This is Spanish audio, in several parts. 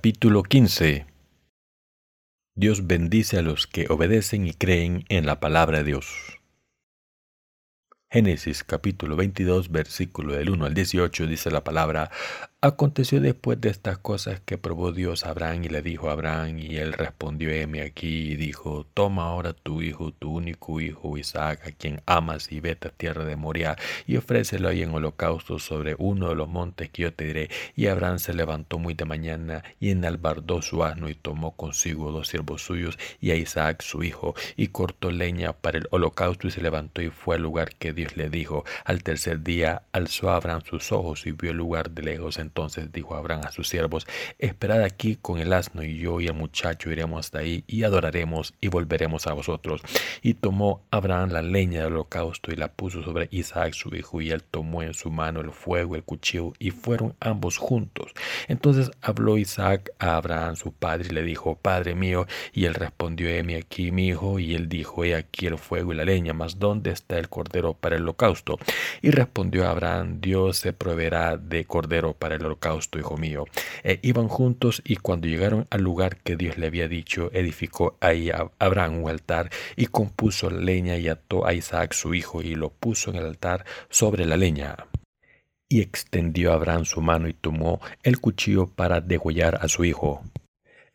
Capítulo 15 Dios bendice a los que obedecen y creen en la palabra de Dios. Génesis capítulo 22 versículo del 1 al 18 dice la palabra, Aconteció después de estas cosas que probó Dios a Abraham y le dijo a Abraham, y él respondió, heme aquí, y dijo, toma ahora tu hijo, tu único hijo Isaac, a quien amas, y vete a tierra de Moria, y ofrécelo ahí en holocausto sobre uno de los montes que yo te diré. Y Abraham se levantó muy de mañana, y enalbardó su asno, y tomó consigo dos siervos suyos, y a Isaac su hijo, y cortó leña para el holocausto, y se levantó y fue al lugar que Dios le dijo. Al tercer día alzó Abraham sus ojos, y vio el lugar de lejos entonces dijo Abraham a sus siervos, Esperad aquí con el asno, y yo y el muchacho iremos hasta ahí, y adoraremos, y volveremos a vosotros. Y tomó Abraham la leña del holocausto, y la puso sobre Isaac su hijo, y él tomó en su mano el fuego, el cuchillo, y fueron ambos juntos. Entonces habló Isaac a Abraham su padre, y le dijo, Padre mío, y él respondió, heme aquí mi hijo, y él dijo, he aquí el fuego y la leña, mas ¿dónde está el cordero para el holocausto? Y respondió Abraham, Dios se proveerá de cordero para el holocausto, hijo mío. E iban juntos y cuando llegaron al lugar que Dios le había dicho, edificó ahí Abraham un altar y compuso leña y ató a Isaac su hijo y lo puso en el altar sobre la leña. Y extendió Abraham su mano y tomó el cuchillo para degollar a su hijo.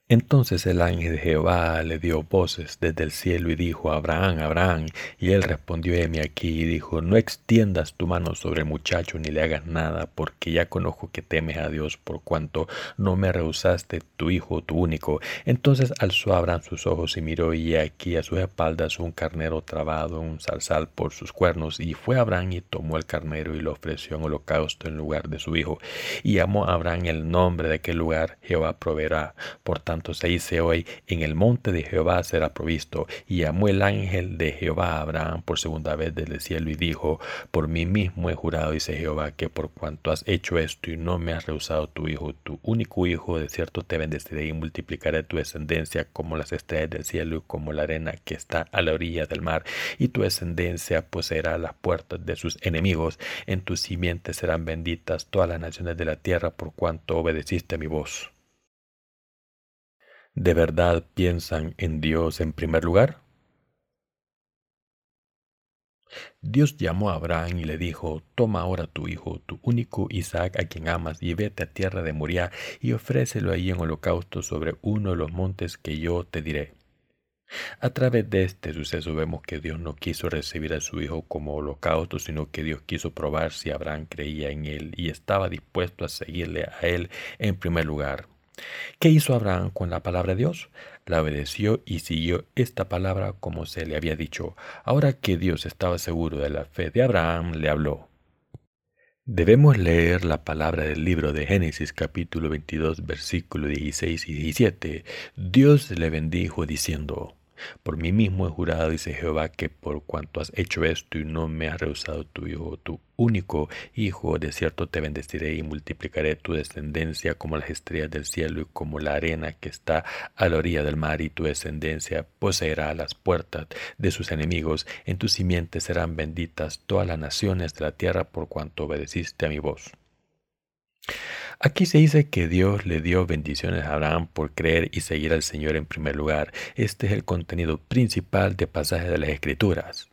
Entonces el ángel de Jehová le dio voces desde el cielo y dijo, Abraham, Abraham. Y él respondió, heme aquí, y dijo, no extiendas tu mano sobre el muchacho ni le hagas nada, porque ya conozco que temes a Dios, por cuanto no me rehusaste tu hijo, tu único. Entonces alzó Abraham sus ojos y miró, y aquí a sus espaldas un carnero trabado, un zarzal por sus cuernos. Y fue Abraham y tomó el carnero y lo ofreció en holocausto en lugar de su hijo. Y llamó a Abraham el nombre de aquel lugar, Jehová proveerá. Por se dice hoy, en el monte de Jehová será provisto. Y llamó el ángel de Jehová a Abraham por segunda vez desde el cielo y dijo, por mí mismo he jurado, dice Jehová, que por cuanto has hecho esto y no me has rehusado tu hijo, tu único hijo, de cierto te bendeciré y multiplicaré tu descendencia como las estrellas del cielo y como la arena que está a la orilla del mar. Y tu descendencia poseerá las puertas de sus enemigos. En tus simientes serán benditas todas las naciones de la tierra por cuanto obedeciste a mi voz. ¿De verdad piensan en Dios en primer lugar? Dios llamó a Abraham y le dijo, Toma ahora tu hijo, tu único Isaac a quien amas, y vete a tierra de Moriah y ofrécelo ahí en holocausto sobre uno de los montes que yo te diré. A través de este suceso vemos que Dios no quiso recibir a su hijo como holocausto, sino que Dios quiso probar si Abraham creía en él y estaba dispuesto a seguirle a él en primer lugar. ¿Qué hizo Abraham con la palabra de Dios? La obedeció y siguió esta palabra como se le había dicho. Ahora que Dios estaba seguro de la fe de Abraham, le habló. Debemos leer la palabra del libro de Génesis capítulo 22 versículos 16 y 17. Dios le bendijo diciendo, por mí mismo he jurado, dice Jehová, que por cuanto has hecho esto y no me has rehusado tu hijo, tu único hijo, de cierto te bendeciré y multiplicaré tu descendencia como las estrellas del cielo y como la arena que está a la orilla del mar, y tu descendencia poseerá las puertas de sus enemigos. En tus simientes serán benditas todas las naciones de la tierra por cuanto obedeciste a mi voz. Aquí se dice que Dios le dio bendiciones a Abraham por creer y seguir al Señor en primer lugar. Este es el contenido principal de pasajes de las Escrituras.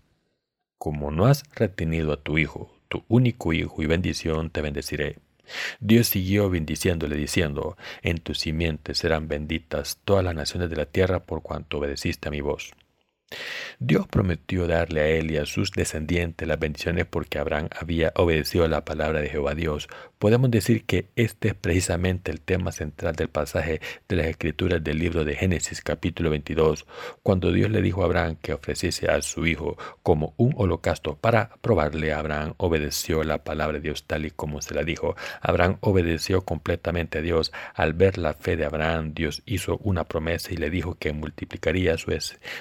Como no has retenido a tu hijo, tu único hijo y bendición, te bendeciré. Dios siguió bendiciéndole diciendo, en tus simientes serán benditas todas las naciones de la tierra por cuanto obedeciste a mi voz. Dios prometió darle a él y a sus descendientes las bendiciones porque Abraham había obedecido la palabra de Jehová Dios. Podemos decir que este es precisamente el tema central del pasaje de las escrituras del libro de Génesis capítulo 22, cuando Dios le dijo a Abraham que ofreciese a su hijo como un holocausto para probarle. Abraham obedeció la palabra de Dios tal y como se la dijo. Abraham obedeció completamente a Dios. Al ver la fe de Abraham, Dios hizo una promesa y le dijo que multiplicaría su,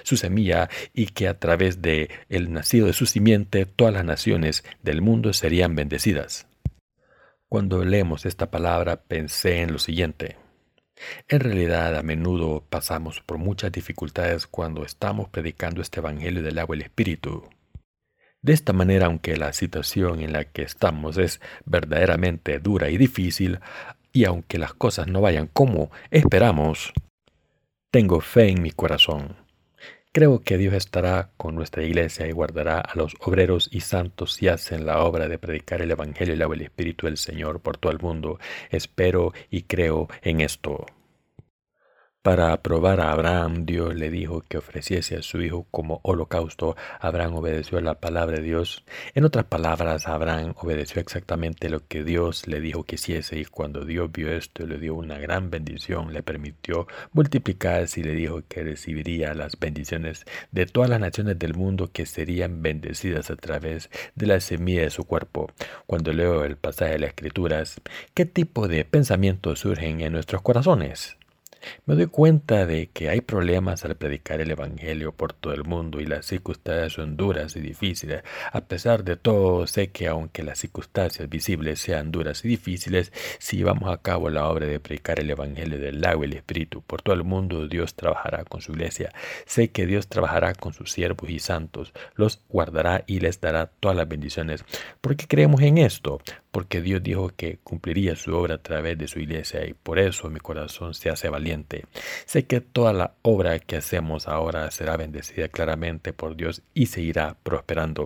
su semilla y que a través de el nacido de su simiente todas las naciones del mundo serían bendecidas. Cuando leemos esta palabra pensé en lo siguiente. En realidad a menudo pasamos por muchas dificultades cuando estamos predicando este Evangelio del agua y el Espíritu. De esta manera, aunque la situación en la que estamos es verdaderamente dura y difícil, y aunque las cosas no vayan como esperamos, tengo fe en mi corazón. Creo que Dios estará con nuestra iglesia y guardará a los obreros y santos si hacen la obra de predicar el Evangelio y el Espíritu del Señor por todo el mundo. Espero y creo en esto. Para aprobar a Abraham, Dios le dijo que ofreciese a su hijo como holocausto. Abraham obedeció a la palabra de Dios. En otras palabras, Abraham obedeció exactamente lo que Dios le dijo que hiciese y cuando Dios vio esto le dio una gran bendición, le permitió multiplicarse y le dijo que recibiría las bendiciones de todas las naciones del mundo que serían bendecidas a través de la semilla de su cuerpo. Cuando leo el pasaje de las Escrituras, ¿qué tipo de pensamientos surgen en nuestros corazones? Me doy cuenta de que hay problemas al predicar el Evangelio por todo el mundo y las circunstancias son duras y difíciles. A pesar de todo, sé que aunque las circunstancias visibles sean duras y difíciles, si llevamos a cabo la obra de predicar el Evangelio del agua y el Espíritu por todo el mundo, Dios trabajará con su iglesia. Sé que Dios trabajará con sus siervos y santos, los guardará y les dará todas las bendiciones. ¿Por qué creemos en esto? Porque Dios dijo que cumpliría su obra a través de su iglesia y por eso mi corazón se hace valiente Sé que toda la obra que hacemos ahora será bendecida claramente por Dios y seguirá prosperando.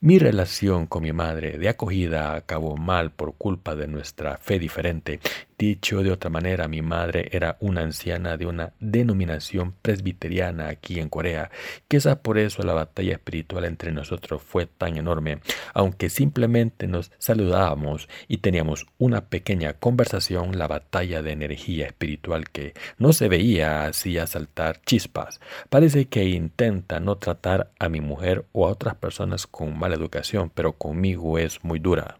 Mi relación con mi madre de acogida acabó mal por culpa de nuestra fe diferente. Dicho de otra manera, mi madre era una anciana de una denominación presbiteriana aquí en Corea. Quizás por eso la batalla espiritual entre nosotros fue tan enorme. Aunque simplemente nos saludábamos y teníamos una pequeña conversación, la batalla de energía espiritual que no se veía hacía saltar chispas. Parece que intenta no tratar a mi mujer o a otras personas con mala educación, pero conmigo es muy dura.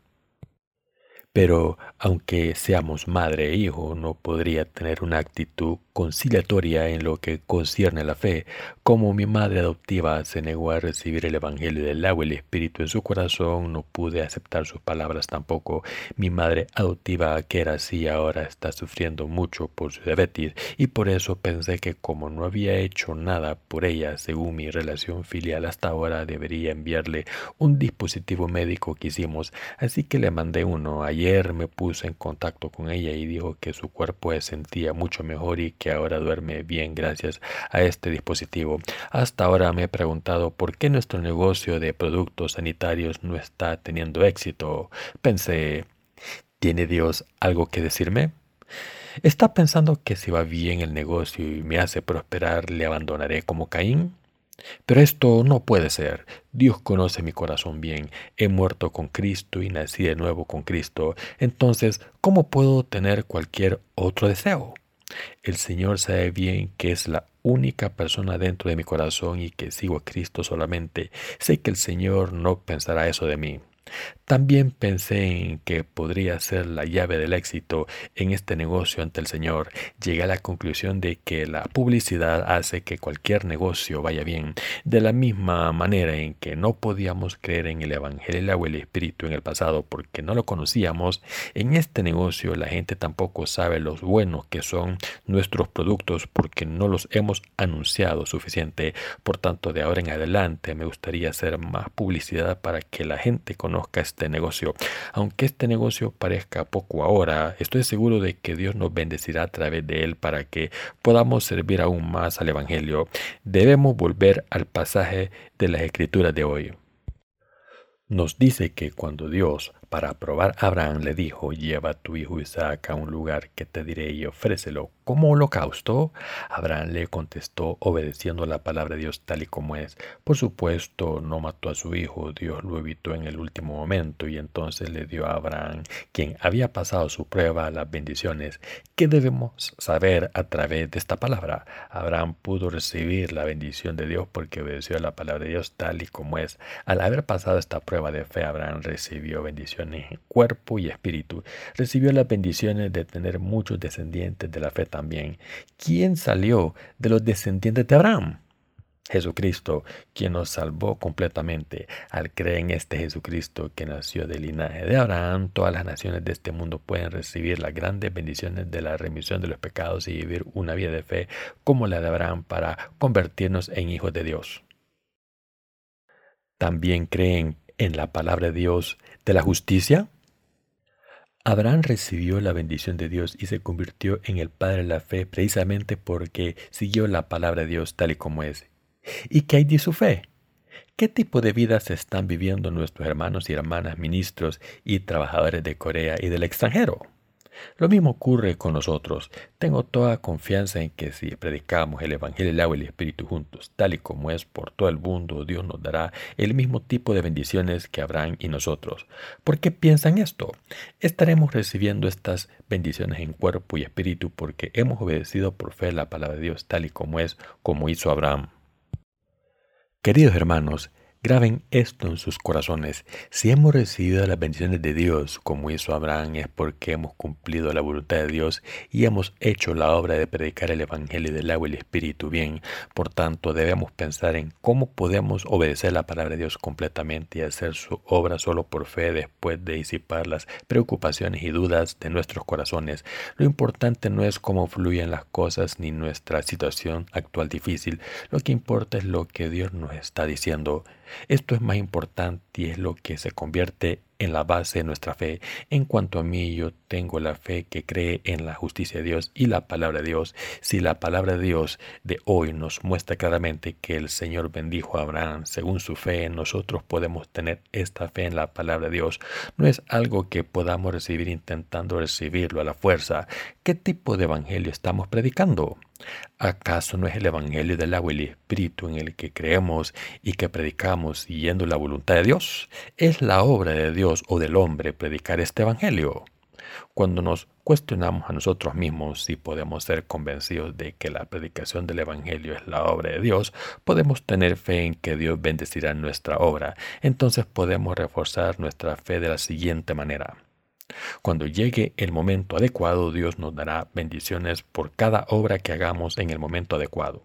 Pero aunque seamos madre e hijo, no podría tener una actitud conciliatoria en lo que concierne a la fe. Como mi madre adoptiva se negó a recibir el Evangelio del agua y el Espíritu en su corazón, no pude aceptar sus palabras tampoco. Mi madre adoptiva, que era así, ahora está sufriendo mucho por su diabetes y por eso pensé que como no había hecho nada por ella según mi relación filial hasta ahora, debería enviarle un dispositivo médico que hicimos. Así que le mandé uno. Ayer me puse en contacto con ella y dijo que su cuerpo se sentía mucho mejor y que ahora duerme bien gracias a este dispositivo. Hasta ahora me he preguntado por qué nuestro negocio de productos sanitarios no está teniendo éxito. Pensé, ¿tiene Dios algo que decirme? ¿Está pensando que si va bien el negocio y me hace prosperar, le abandonaré como Caín? Pero esto no puede ser. Dios conoce mi corazón bien. He muerto con Cristo y nací de nuevo con Cristo. Entonces, ¿cómo puedo tener cualquier otro deseo? El Señor sabe bien que es la única persona dentro de mi corazón y que sigo a Cristo solamente. Sé que el Señor no pensará eso de mí. También pensé en que podría ser la llave del éxito en este negocio ante el Señor. Llegué a la conclusión de que la publicidad hace que cualquier negocio vaya bien. De la misma manera en que no podíamos creer en el Evangelio o el Espíritu en el pasado porque no lo conocíamos, en este negocio la gente tampoco sabe los buenos que son nuestros productos porque no los hemos anunciado suficiente. Por tanto, de ahora en adelante me gustaría hacer más publicidad para que la gente conozca este negocio. Aunque este negocio parezca poco ahora, estoy seguro de que Dios nos bendecirá a través de él para que podamos servir aún más al Evangelio. Debemos volver al pasaje de las Escrituras de hoy. Nos dice que cuando Dios para probar Abraham le dijo, lleva a tu hijo Isaac a un lugar que te diré y ofrécelo como holocausto. Abraham le contestó obedeciendo la palabra de Dios tal y como es. Por supuesto, no mató a su hijo, Dios lo evitó en el último momento y entonces le dio a Abraham, quien había pasado su prueba, las bendiciones. ¿Qué debemos saber a través de esta palabra? Abraham pudo recibir la bendición de Dios porque obedeció la palabra de Dios tal y como es. Al haber pasado esta prueba de fe, Abraham recibió bendiciones cuerpo y espíritu. Recibió las bendiciones de tener muchos descendientes de la fe también. ¿Quién salió de los descendientes de Abraham? Jesucristo, quien nos salvó completamente. Al creer en este Jesucristo que nació del linaje de Abraham, todas las naciones de este mundo pueden recibir las grandes bendiciones de la remisión de los pecados y vivir una vida de fe como la de Abraham para convertirnos en hijos de Dios. También creen en la palabra de Dios de la justicia? Abraham recibió la bendición de Dios y se convirtió en el padre de la fe precisamente porque siguió la palabra de Dios tal y como es. ¿Y qué hay de su fe? ¿Qué tipo de vida se están viviendo nuestros hermanos y hermanas ministros y trabajadores de Corea y del extranjero? Lo mismo ocurre con nosotros. Tengo toda confianza en que si predicamos el Evangelio, el agua y el Espíritu juntos, tal y como es por todo el mundo, Dios nos dará el mismo tipo de bendiciones que Abraham y nosotros. ¿Por qué piensan esto? Estaremos recibiendo estas bendiciones en cuerpo y espíritu porque hemos obedecido por fe la palabra de Dios tal y como es, como hizo Abraham. Queridos hermanos, Graben esto en sus corazones. Si hemos recibido las bendiciones de Dios, como hizo Abraham, es porque hemos cumplido la voluntad de Dios y hemos hecho la obra de predicar el Evangelio del agua y el Espíritu bien. Por tanto, debemos pensar en cómo podemos obedecer la palabra de Dios completamente y hacer su obra solo por fe después de disipar las preocupaciones y dudas de nuestros corazones. Lo importante no es cómo fluyen las cosas ni nuestra situación actual difícil. Lo que importa es lo que Dios nos está diciendo. Esto es más importante y es lo que se convierte en la base de nuestra fe. En cuanto a mí, yo tengo la fe que cree en la justicia de Dios y la palabra de Dios. Si la palabra de Dios de hoy nos muestra claramente que el Señor bendijo a Abraham según su fe, nosotros podemos tener esta fe en la palabra de Dios. No es algo que podamos recibir intentando recibirlo a la fuerza. ¿Qué tipo de evangelio estamos predicando? ¿Acaso no es el Evangelio del agua y el Espíritu en el que creemos y que predicamos siguiendo la voluntad de Dios? Es la obra de Dios o del hombre predicar este Evangelio. Cuando nos cuestionamos a nosotros mismos si podemos ser convencidos de que la predicación del Evangelio es la obra de Dios, podemos tener fe en que Dios bendecirá nuestra obra. Entonces podemos reforzar nuestra fe de la siguiente manera. Cuando llegue el momento adecuado, Dios nos dará bendiciones por cada obra que hagamos en el momento adecuado.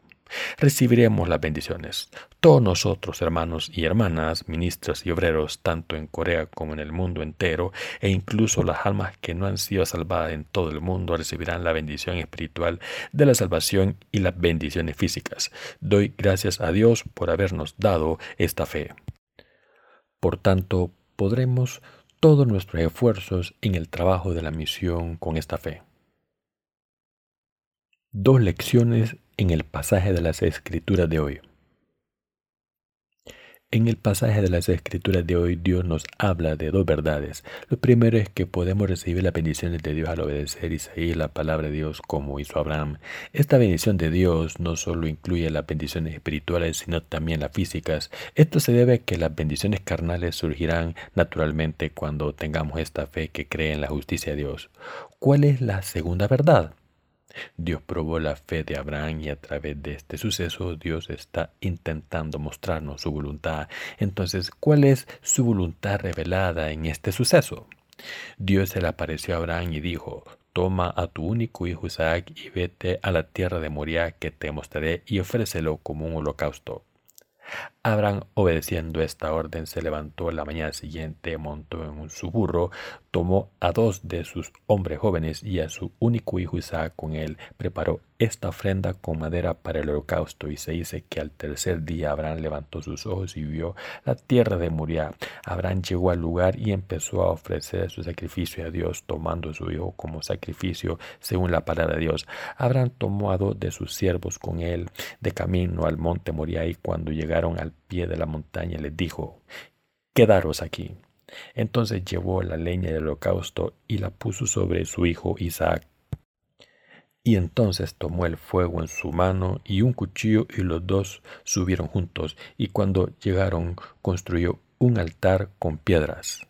Recibiremos las bendiciones. Todos nosotros, hermanos y hermanas, ministros y obreros, tanto en Corea como en el mundo entero, e incluso las almas que no han sido salvadas en todo el mundo, recibirán la bendición espiritual de la salvación y las bendiciones físicas. Doy gracias a Dios por habernos dado esta fe. Por tanto, podremos todos nuestros esfuerzos en el trabajo de la misión con esta fe. Dos lecciones en el pasaje de las Escrituras de hoy. En el pasaje de las Escrituras de hoy Dios nos habla de dos verdades. Lo primero es que podemos recibir las bendiciones de Dios al obedecer y seguir la palabra de Dios como hizo Abraham. Esta bendición de Dios no solo incluye las bendiciones espirituales, sino también las físicas. Esto se debe a que las bendiciones carnales surgirán naturalmente cuando tengamos esta fe que cree en la justicia de Dios. ¿Cuál es la segunda verdad? Dios probó la fe de Abraham y a través de este suceso Dios está intentando mostrarnos su voluntad. Entonces, ¿cuál es su voluntad revelada en este suceso? Dios se le apareció a Abraham y dijo, Toma a tu único hijo Isaac y vete a la tierra de Moria que te mostraré y ofrécelo como un holocausto. Abraham, obedeciendo esta orden, se levantó la mañana siguiente, montó en su burro, tomó a dos de sus hombres jóvenes y a su único hijo Isaac con él, preparó esta ofrenda con madera para el holocausto y se dice que al tercer día Abraham levantó sus ojos y vio la tierra de Moriah. Abraham llegó al lugar y empezó a ofrecer su sacrificio a Dios, tomando a su hijo como sacrificio según la palabra de Dios. Abraham tomó a dos de sus siervos con él de camino al monte Moriah y cuando llegaron al pie de la montaña les dijo, quedaros aquí. Entonces llevó la leña del holocausto y la puso sobre su hijo Isaac. Y entonces tomó el fuego en su mano y un cuchillo y los dos subieron juntos y cuando llegaron construyó un altar con piedras.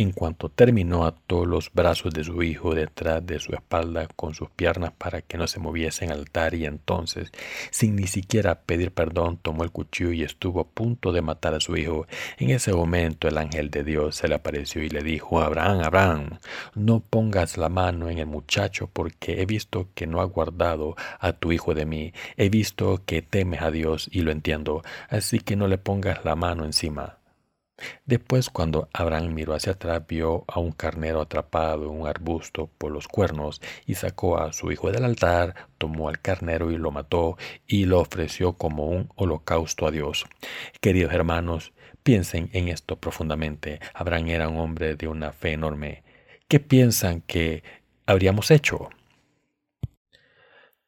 En cuanto terminó, ató los brazos de su hijo detrás de su espalda con sus piernas para que no se moviesen al altar y entonces, sin ni siquiera pedir perdón, tomó el cuchillo y estuvo a punto de matar a su hijo. En ese momento el ángel de Dios se le apareció y le dijo, Abraham, Abraham, no pongas la mano en el muchacho porque he visto que no ha guardado a tu hijo de mí. He visto que temes a Dios y lo entiendo, así que no le pongas la mano encima. Después, cuando Abraham miró hacia atrás, vio a un carnero atrapado en un arbusto por los cuernos y sacó a su hijo del altar, tomó al carnero y lo mató y lo ofreció como un holocausto a Dios. Queridos hermanos, piensen en esto profundamente. Abraham era un hombre de una fe enorme. ¿qué piensan que habríamos hecho?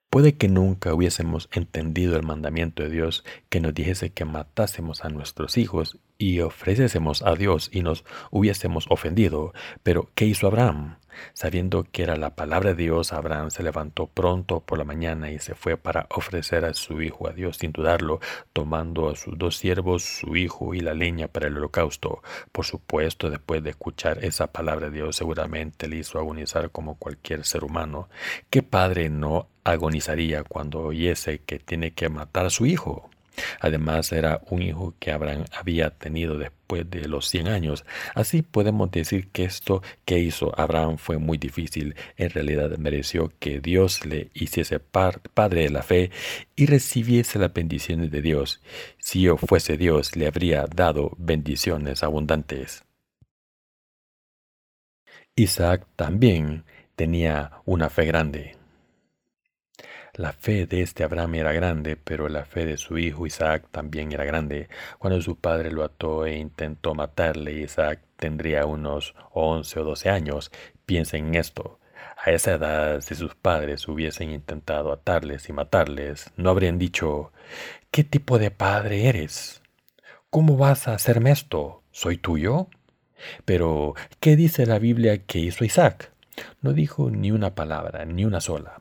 Puede que nunca hubiésemos entendido el mandamiento de Dios que nos dijese que matásemos a nuestros hijos y ofreciésemos a Dios y nos hubiésemos ofendido. Pero, ¿qué hizo Abraham? Sabiendo que era la palabra de Dios, Abraham se levantó pronto por la mañana y se fue para ofrecer a su hijo a Dios sin dudarlo, tomando a sus dos siervos, su hijo y la leña para el holocausto. Por supuesto, después de escuchar esa palabra de Dios, seguramente le hizo agonizar como cualquier ser humano. ¿Qué padre no agonizaría cuando oyese que tiene que matar a su hijo? Además era un hijo que Abraham había tenido después de los 100 años. Así podemos decir que esto que hizo Abraham fue muy difícil. En realidad mereció que Dios le hiciese padre de la fe y recibiese las bendiciones de Dios. Si yo fuese Dios, le habría dado bendiciones abundantes. Isaac también tenía una fe grande. La fe de este Abraham era grande, pero la fe de su hijo Isaac también era grande. Cuando su padre lo ató e intentó matarle, Isaac tendría unos once o doce años. Piensen en esto. A esa edad, si sus padres hubiesen intentado atarles y matarles, no habrían dicho, ¿qué tipo de padre eres? ¿Cómo vas a hacerme esto? ¿Soy tuyo? Pero, ¿qué dice la Biblia que hizo Isaac? No dijo ni una palabra, ni una sola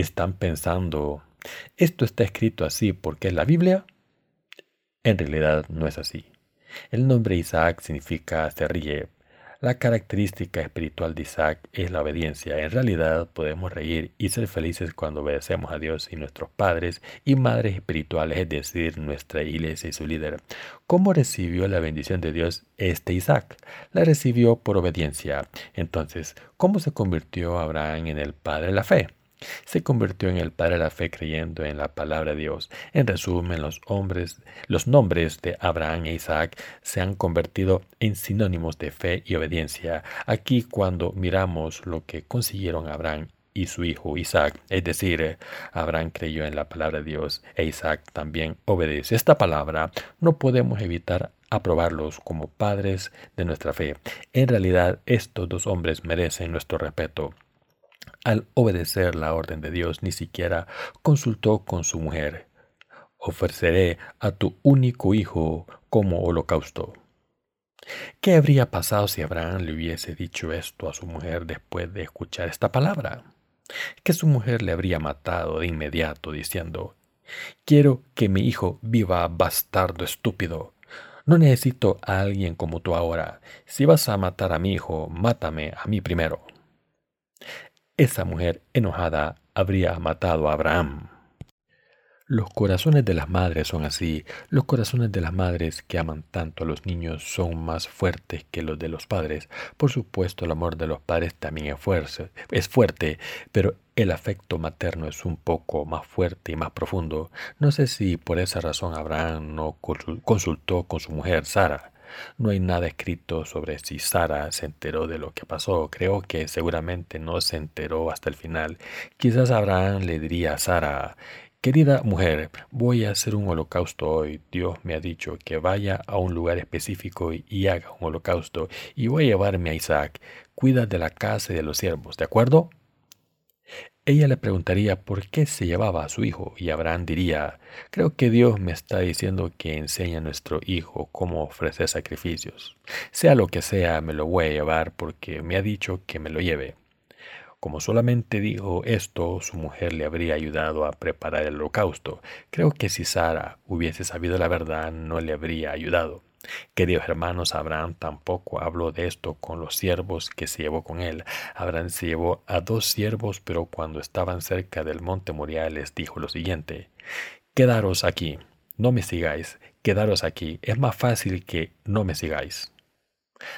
están pensando, esto está escrito así porque es la Biblia. En realidad no es así. El nombre Isaac significa se ríe. La característica espiritual de Isaac es la obediencia. En realidad podemos reír y ser felices cuando obedecemos a Dios y nuestros padres y madres espirituales, es decir, nuestra iglesia y su líder. ¿Cómo recibió la bendición de Dios este Isaac? La recibió por obediencia. Entonces, ¿cómo se convirtió Abraham en el padre de la fe? Se convirtió en el padre de la fe creyendo en la palabra de Dios. En resumen, los hombres, los nombres de Abraham e Isaac se han convertido en sinónimos de fe y obediencia. Aquí cuando miramos lo que consiguieron Abraham y su hijo Isaac, es decir, Abraham creyó en la palabra de Dios e Isaac también obedeció esta palabra, no podemos evitar aprobarlos como padres de nuestra fe. En realidad, estos dos hombres merecen nuestro respeto al obedecer la orden de Dios, ni siquiera consultó con su mujer. Ofreceré a tu único hijo como holocausto. ¿Qué habría pasado si Abraham le hubiese dicho esto a su mujer después de escuchar esta palabra? Que su mujer le habría matado de inmediato diciendo, Quiero que mi hijo viva bastardo estúpido. No necesito a alguien como tú ahora. Si vas a matar a mi hijo, mátame a mí primero esa mujer enojada habría matado a Abraham. Los corazones de las madres son así. Los corazones de las madres que aman tanto a los niños son más fuertes que los de los padres. Por supuesto, el amor de los padres también es fuerte, es fuerte, pero el afecto materno es un poco más fuerte y más profundo. No sé si por esa razón Abraham no consultó con su mujer Sara. No hay nada escrito sobre si Sara se enteró de lo que pasó. Creo que seguramente no se enteró hasta el final. Quizás Abraham le diría a Sara, Querida mujer, voy a hacer un holocausto hoy. Dios me ha dicho que vaya a un lugar específico y haga un holocausto, y voy a llevarme a Isaac. Cuida de la casa y de los siervos, ¿de acuerdo? Ella le preguntaría por qué se llevaba a su hijo y Abraham diría, creo que Dios me está diciendo que enseñe a nuestro hijo cómo ofrecer sacrificios. Sea lo que sea, me lo voy a llevar porque me ha dicho que me lo lleve. Como solamente dijo esto, su mujer le habría ayudado a preparar el holocausto. Creo que si Sara hubiese sabido la verdad, no le habría ayudado. Queridos hermanos, Abraham tampoco habló de esto con los siervos que se llevó con él. Abraham se llevó a dos siervos, pero cuando estaban cerca del monte Moriah les dijo lo siguiente, Quedaros aquí, no me sigáis, quedaros aquí, es más fácil que no me sigáis.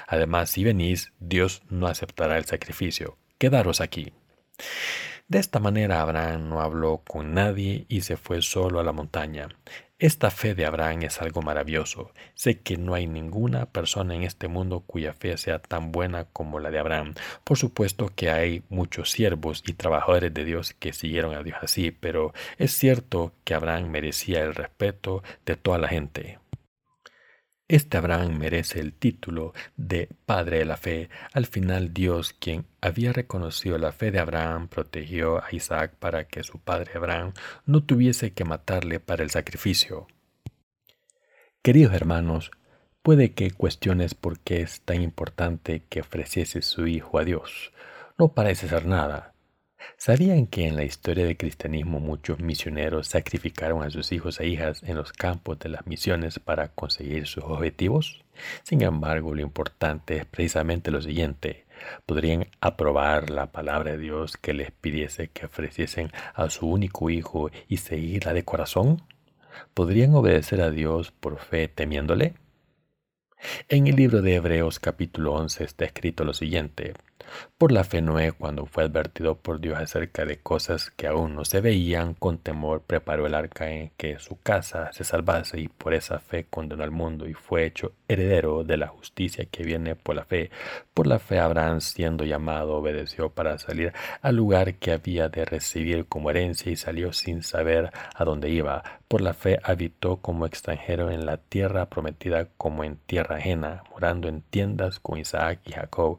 Además, si venís, Dios no aceptará el sacrificio, quedaros aquí. De esta manera Abraham no habló con nadie y se fue solo a la montaña. Esta fe de Abraham es algo maravilloso. Sé que no hay ninguna persona en este mundo cuya fe sea tan buena como la de Abraham. Por supuesto que hay muchos siervos y trabajadores de Dios que siguieron a Dios así, pero es cierto que Abraham merecía el respeto de toda la gente. Este Abraham merece el título de Padre de la Fe. Al final Dios, quien había reconocido la fe de Abraham, protegió a Isaac para que su padre Abraham no tuviese que matarle para el sacrificio. Queridos hermanos, puede que cuestiones por qué es tan importante que ofreciese su hijo a Dios. No parece ser nada. ¿Sabían que en la historia del cristianismo muchos misioneros sacrificaron a sus hijos e hijas en los campos de las misiones para conseguir sus objetivos? Sin embargo, lo importante es precisamente lo siguiente. ¿Podrían aprobar la palabra de Dios que les pidiese que ofreciesen a su único hijo y seguirla de corazón? ¿Podrían obedecer a Dios por fe temiéndole? En el libro de Hebreos capítulo 11 está escrito lo siguiente. Por la fe Noé, cuando fue advertido por Dios acerca de cosas que aún no se veían, con temor preparó el arca en que su casa se salvase y por esa fe condenó al mundo y fue hecho heredero de la justicia que viene por la fe. Por la fe Abraham, siendo llamado, obedeció para salir al lugar que había de recibir como herencia y salió sin saber a dónde iba. Por la fe habitó como extranjero en la tierra prometida como en tierra ajena, morando en tiendas con Isaac y Jacob,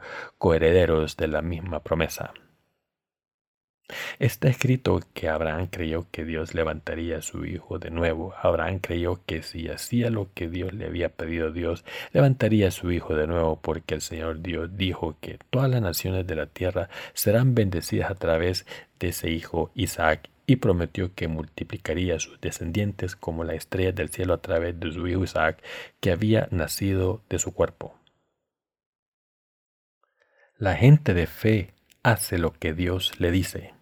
de la misma promesa. Está escrito que Abraham creyó que Dios levantaría a su hijo de nuevo. Abraham creyó que si hacía lo que Dios le había pedido Dios, levantaría a su hijo de nuevo, porque el Señor Dios dijo que todas las naciones de la tierra serán bendecidas a través de ese hijo Isaac, y prometió que multiplicaría a sus descendientes como la estrella del cielo a través de su hijo Isaac, que había nacido de su cuerpo. La gente de fe hace lo que Dios le dice.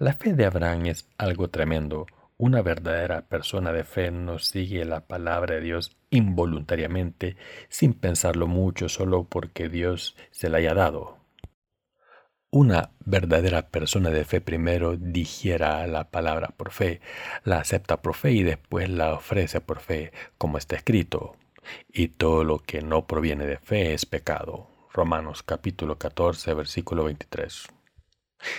La fe de Abraham es algo tremendo. Una verdadera persona de fe no sigue la palabra de Dios involuntariamente, sin pensarlo mucho, solo porque Dios se la haya dado. Una verdadera persona de fe primero digiera la palabra por fe, la acepta por fe y después la ofrece por fe, como está escrito. Y todo lo que no proviene de fe es pecado. Romanos capítulo 14, versículo 23.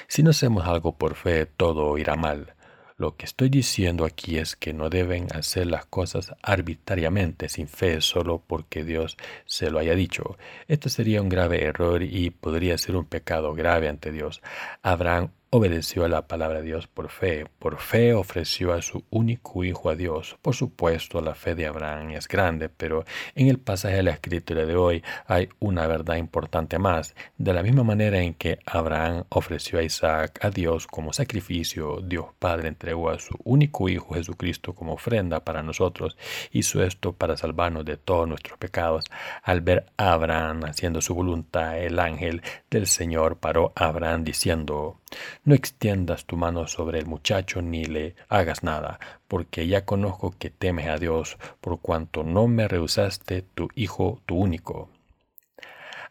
Si no hacemos algo por fe, todo irá mal. Lo que estoy diciendo aquí es que no deben hacer las cosas arbitrariamente, sin fe, solo porque Dios se lo haya dicho. Esto sería un grave error y podría ser un pecado grave ante Dios. Abraham obedeció a la palabra de Dios por fe. Por fe ofreció a su único hijo a Dios. Por supuesto, la fe de Abraham es grande, pero en el pasaje de la escritura de hoy hay una verdad importante más. De la misma manera en que Abraham ofreció a Isaac a Dios como sacrificio, Dios Padre entregó a su único hijo Jesucristo como ofrenda para nosotros. Hizo esto para salvarnos de todos nuestros pecados. Al ver a Abraham haciendo su voluntad, el ángel del Señor paró a Abraham diciendo, no extiendas tu mano sobre el muchacho ni le hagas nada, porque ya conozco que temes a Dios, por cuanto no me rehusaste tu hijo, tu único.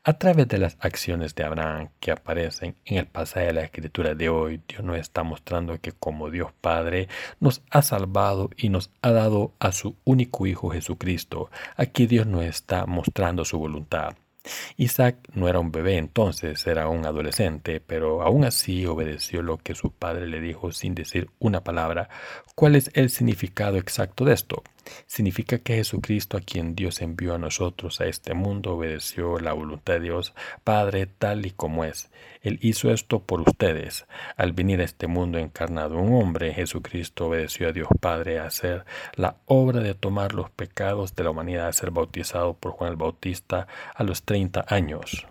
A través de las acciones de Abraham que aparecen en el pasaje de la escritura de hoy, Dios nos está mostrando que como Dios Padre nos ha salvado y nos ha dado a su único Hijo Jesucristo. Aquí Dios nos está mostrando su voluntad. Isaac no era un bebé entonces, era un adolescente, pero aún así obedeció lo que su padre le dijo sin decir una palabra. ¿Cuál es el significado exacto de esto? Significa que Jesucristo, a quien Dios envió a nosotros a este mundo, obedeció la voluntad de Dios Padre tal y como es. Él hizo esto por ustedes. Al venir a este mundo encarnado un hombre, Jesucristo obedeció a Dios Padre a hacer la obra de tomar los pecados de la humanidad, a ser bautizado por Juan el Bautista a los 30 años.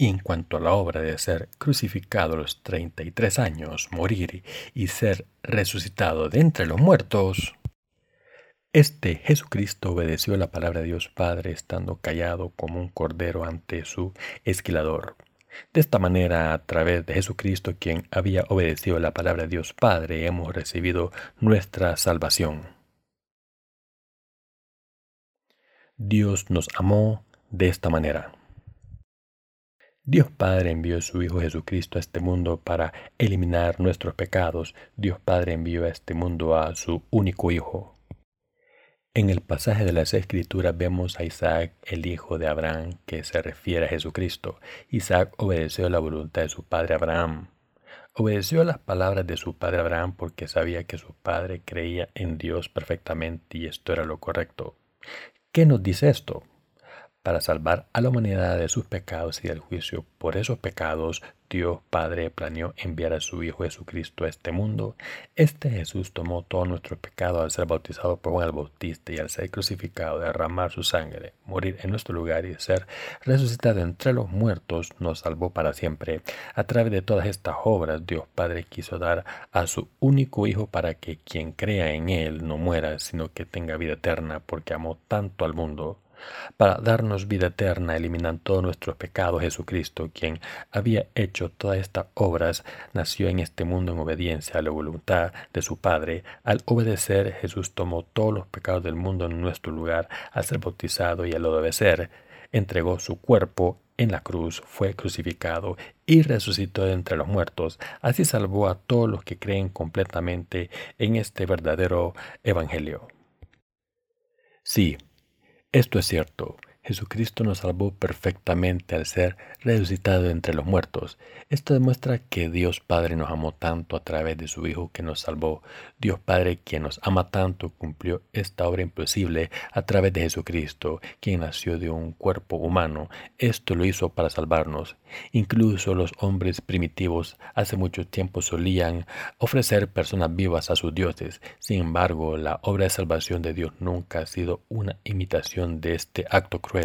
Y en cuanto a la obra de ser crucificado a los 33 años, morir y ser resucitado de entre los muertos, este Jesucristo obedeció la palabra de Dios Padre estando callado como un cordero ante su esquilador. De esta manera, a través de Jesucristo, quien había obedecido la palabra de Dios Padre, hemos recibido nuestra salvación. Dios nos amó de esta manera. Dios Padre envió a su Hijo Jesucristo a este mundo para eliminar nuestros pecados. Dios Padre envió a este mundo a su único Hijo, en el pasaje de las Escrituras vemos a Isaac, el hijo de Abraham, que se refiere a Jesucristo. Isaac obedeció la voluntad de su padre Abraham. Obedeció las palabras de su padre Abraham porque sabía que su padre creía en Dios perfectamente y esto era lo correcto. ¿Qué nos dice esto? Para salvar a la humanidad de sus pecados y del juicio por esos pecados, Dios Padre planeó enviar a su Hijo Jesucristo a este mundo. Este Jesús tomó todos nuestros pecados al ser bautizado por Juan el Bautista y al ser crucificado, derramar su sangre, morir en nuestro lugar y ser resucitado entre los muertos, nos salvó para siempre. A través de todas estas obras, Dios Padre quiso dar a su único Hijo para que quien crea en Él no muera, sino que tenga vida eterna, porque amó tanto al mundo para darnos vida eterna, eliminando todos nuestros pecados. Jesucristo, quien había hecho todas estas obras, nació en este mundo en obediencia a la voluntad de su Padre. Al obedecer, Jesús tomó todos los pecados del mundo en nuestro lugar, al ser bautizado y al obedecer, entregó su cuerpo en la cruz, fue crucificado y resucitó de entre los muertos. Así salvó a todos los que creen completamente en este verdadero Evangelio. Sí, esto es cierto. Jesucristo nos salvó perfectamente al ser resucitado entre los muertos. Esto demuestra que Dios Padre nos amó tanto a través de su Hijo que nos salvó. Dios Padre, quien nos ama tanto, cumplió esta obra imposible a través de Jesucristo, quien nació de un cuerpo humano. Esto lo hizo para salvarnos. Incluso los hombres primitivos hace mucho tiempo solían ofrecer personas vivas a sus dioses. Sin embargo, la obra de salvación de Dios nunca ha sido una imitación de este acto cruel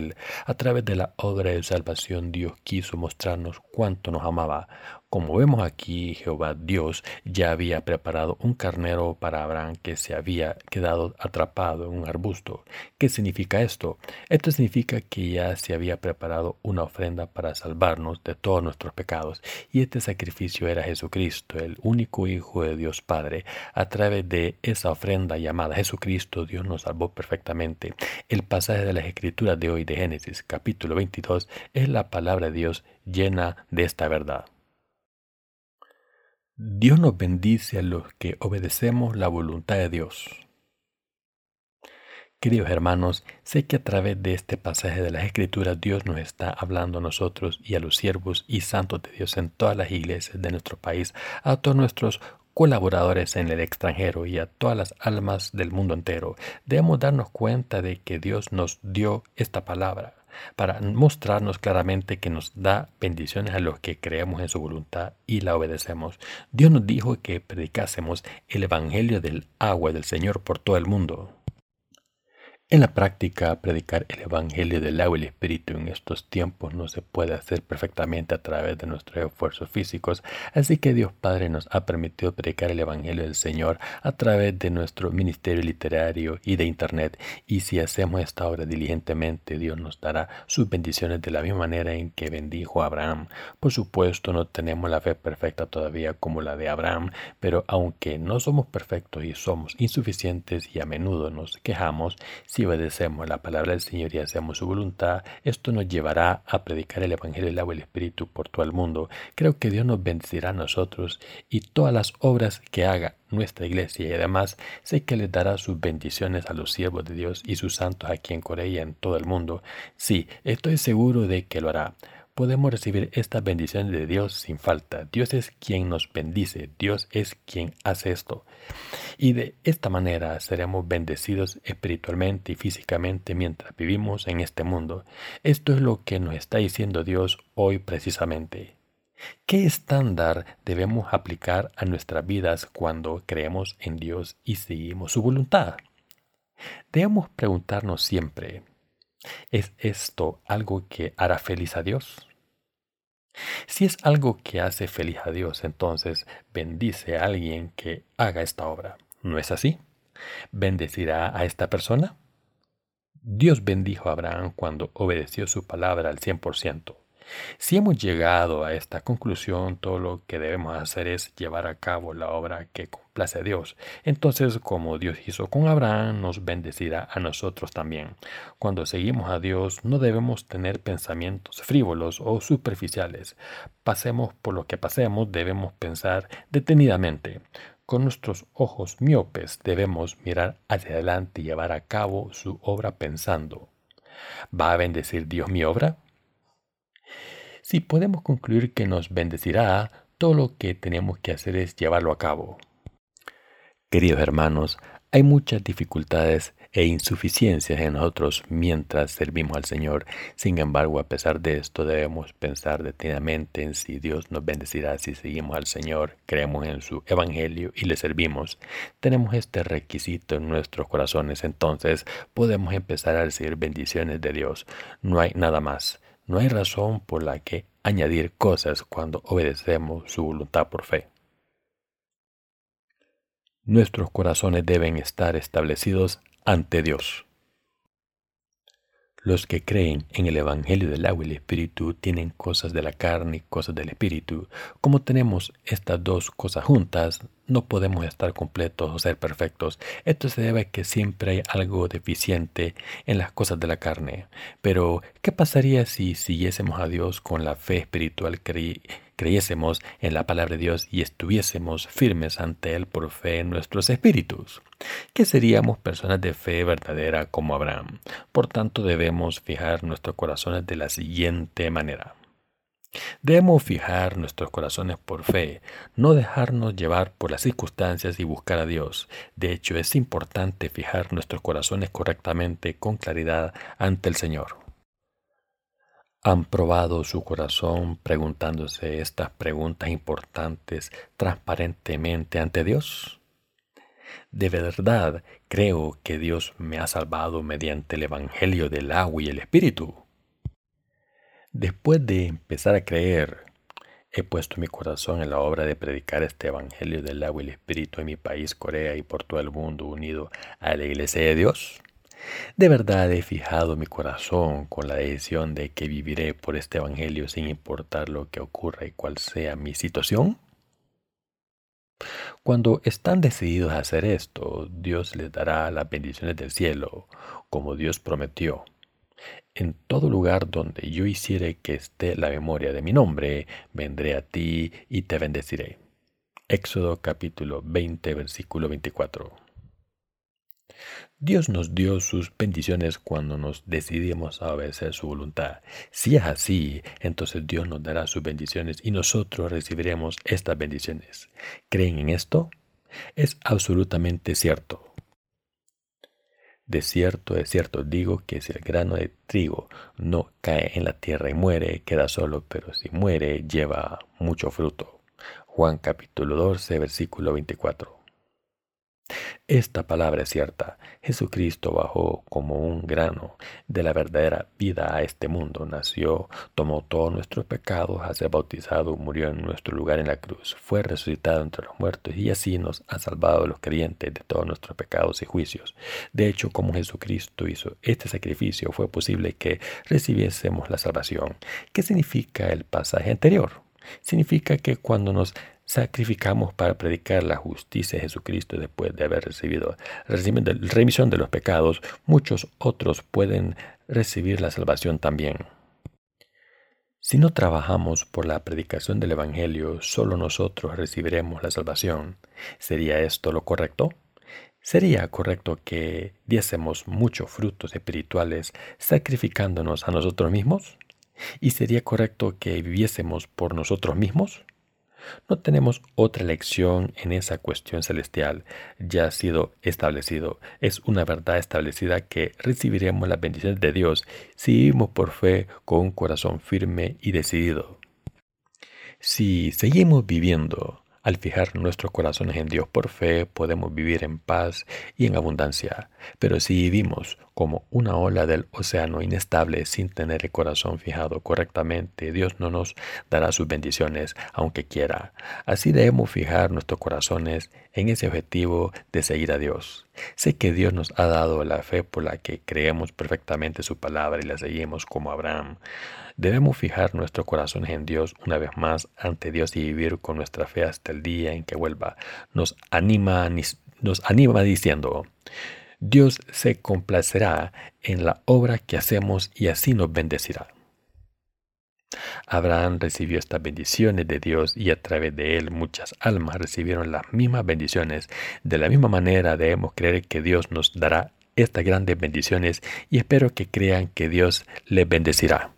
a través de la obra de salvación Dios quiso mostrarnos cuánto nos amaba. Como vemos aquí, Jehová Dios ya había preparado un carnero para Abraham que se había quedado atrapado en un arbusto. ¿Qué significa esto? Esto significa que ya se había preparado una ofrenda para salvarnos de todos nuestros pecados. Y este sacrificio era Jesucristo, el único Hijo de Dios Padre. A través de esa ofrenda llamada Jesucristo, Dios nos salvó perfectamente. El pasaje de las Escrituras de hoy de Génesis capítulo 22 es la palabra de Dios llena de esta verdad. Dios nos bendice a los que obedecemos la voluntad de Dios. Queridos hermanos, sé que a través de este pasaje de las Escrituras Dios nos está hablando a nosotros y a los siervos y santos de Dios en todas las iglesias de nuestro país, a todos nuestros colaboradores en el extranjero y a todas las almas del mundo entero. Debemos darnos cuenta de que Dios nos dio esta palabra para mostrarnos claramente que nos da bendiciones a los que creemos en su voluntad y la obedecemos. Dios nos dijo que predicásemos el Evangelio del agua del Señor por todo el mundo. En la práctica, predicar el Evangelio del agua y el Espíritu en estos tiempos no se puede hacer perfectamente a través de nuestros esfuerzos físicos, así que Dios Padre nos ha permitido predicar el Evangelio del Señor a través de nuestro ministerio literario y de Internet, y si hacemos esta obra diligentemente, Dios nos dará sus bendiciones de la misma manera en que bendijo a Abraham. Por supuesto, no tenemos la fe perfecta todavía como la de Abraham, pero aunque no somos perfectos y somos insuficientes y a menudo nos quejamos, si obedecemos la palabra del Señor y hacemos su voluntad, esto nos llevará a predicar el Evangelio del agua y el Espíritu por todo el mundo. Creo que Dios nos bendecirá a nosotros y todas las obras que haga nuestra iglesia y además sé que le dará sus bendiciones a los siervos de Dios y sus santos aquí en Corea y en todo el mundo. Sí, estoy seguro de que lo hará podemos recibir estas bendiciones de Dios sin falta. Dios es quien nos bendice, Dios es quien hace esto. Y de esta manera seremos bendecidos espiritualmente y físicamente mientras vivimos en este mundo. Esto es lo que nos está diciendo Dios hoy precisamente. ¿Qué estándar debemos aplicar a nuestras vidas cuando creemos en Dios y seguimos su voluntad? Debemos preguntarnos siempre, ¿Es esto algo que hará feliz a Dios? Si es algo que hace feliz a Dios, entonces bendice a alguien que haga esta obra. ¿No es así? ¿Bendecirá a esta persona? Dios bendijo a Abraham cuando obedeció su palabra al 100%. Si hemos llegado a esta conclusión, todo lo que debemos hacer es llevar a cabo la obra que complace a Dios. Entonces, como Dios hizo con Abraham, nos bendecirá a nosotros también. Cuando seguimos a Dios, no debemos tener pensamientos frívolos o superficiales. Pasemos por lo que pasemos, debemos pensar detenidamente. Con nuestros ojos miopes debemos mirar hacia adelante y llevar a cabo su obra pensando. ¿Va a bendecir Dios mi obra? Si podemos concluir que nos bendecirá, todo lo que tenemos que hacer es llevarlo a cabo. Queridos hermanos, hay muchas dificultades e insuficiencias en nosotros mientras servimos al Señor. Sin embargo, a pesar de esto, debemos pensar detenidamente en si Dios nos bendecirá si seguimos al Señor, creemos en su Evangelio y le servimos. Tenemos este requisito en nuestros corazones, entonces podemos empezar a recibir bendiciones de Dios. No hay nada más. No hay razón por la que añadir cosas cuando obedecemos su voluntad por fe. Nuestros corazones deben estar establecidos ante Dios. Los que creen en el Evangelio del agua y el Espíritu tienen cosas de la carne y cosas del Espíritu. Como tenemos estas dos cosas juntas, no podemos estar completos o ser perfectos. Esto se debe a que siempre hay algo deficiente en las cosas de la carne. Pero, ¿qué pasaría si siguiésemos a Dios con la fe espiritual que creyésemos en la palabra de Dios y estuviésemos firmes ante Él por fe en nuestros espíritus? Que seríamos personas de fe verdadera como Abraham. Por tanto, debemos fijar nuestros corazones de la siguiente manera. Debemos fijar nuestros corazones por fe, no dejarnos llevar por las circunstancias y buscar a Dios. De hecho, es importante fijar nuestros corazones correctamente, con claridad, ante el Señor. ¿Han probado su corazón preguntándose estas preguntas importantes transparentemente ante Dios? De verdad creo que Dios me ha salvado mediante el Evangelio del agua y el Espíritu. Después de empezar a creer, he puesto mi corazón en la obra de predicar este Evangelio del agua y el Espíritu en mi país, Corea, y por todo el mundo unido a la Iglesia de Dios. De verdad he fijado mi corazón con la decisión de que viviré por este Evangelio sin importar lo que ocurra y cuál sea mi situación. Cuando están decididos a hacer esto, Dios les dará las bendiciones del cielo, como Dios prometió. En todo lugar donde yo hiciere que esté la memoria de mi nombre, vendré a ti y te bendeciré. Éxodo capítulo 20, versículo 24. Dios nos dio sus bendiciones cuando nos decidimos a obedecer su voluntad. Si es así, entonces Dios nos dará sus bendiciones y nosotros recibiremos estas bendiciones. ¿Creen en esto? Es absolutamente cierto. De cierto, de cierto digo que si el grano de trigo no cae en la tierra y muere, queda solo, pero si muere, lleva mucho fruto. Juan capítulo 12, versículo 24. Esta palabra es cierta. Jesucristo bajó como un grano de la verdadera vida a este mundo. Nació, tomó todos nuestros pecados, ha sido bautizado, murió en nuestro lugar en la cruz, fue resucitado entre los muertos y así nos ha salvado los creyentes de todos nuestros pecados y juicios. De hecho, como Jesucristo hizo este sacrificio, fue posible que recibiésemos la salvación. ¿Qué significa el pasaje anterior? Significa que cuando nos sacrificamos para predicar la justicia de Jesucristo después de haber recibido remisión de los pecados, muchos otros pueden recibir la salvación también. Si no trabajamos por la predicación del Evangelio, solo nosotros recibiremos la salvación. ¿Sería esto lo correcto? ¿Sería correcto que diésemos muchos frutos espirituales sacrificándonos a nosotros mismos? ¿Y sería correcto que viviésemos por nosotros mismos? No tenemos otra lección en esa cuestión celestial. Ya ha sido establecido. Es una verdad establecida que recibiremos las bendiciones de Dios si vivimos por fe con un corazón firme y decidido. Si seguimos viviendo al fijar nuestros corazones en Dios por fe, podemos vivir en paz y en abundancia. Pero si vivimos como una ola del océano inestable sin tener el corazón fijado correctamente, Dios no nos dará sus bendiciones aunque quiera. Así debemos fijar nuestros corazones en ese objetivo de seguir a Dios. Sé que Dios nos ha dado la fe por la que creemos perfectamente su palabra y la seguimos como Abraham. Debemos fijar nuestros corazones en Dios una vez más ante Dios y vivir con nuestra fe hasta el día en que vuelva. Nos anima, nos anima diciendo, Dios se complacerá en la obra que hacemos y así nos bendecirá. Abraham recibió estas bendiciones de Dios y a través de él muchas almas recibieron las mismas bendiciones. De la misma manera debemos creer que Dios nos dará estas grandes bendiciones y espero que crean que Dios les bendecirá.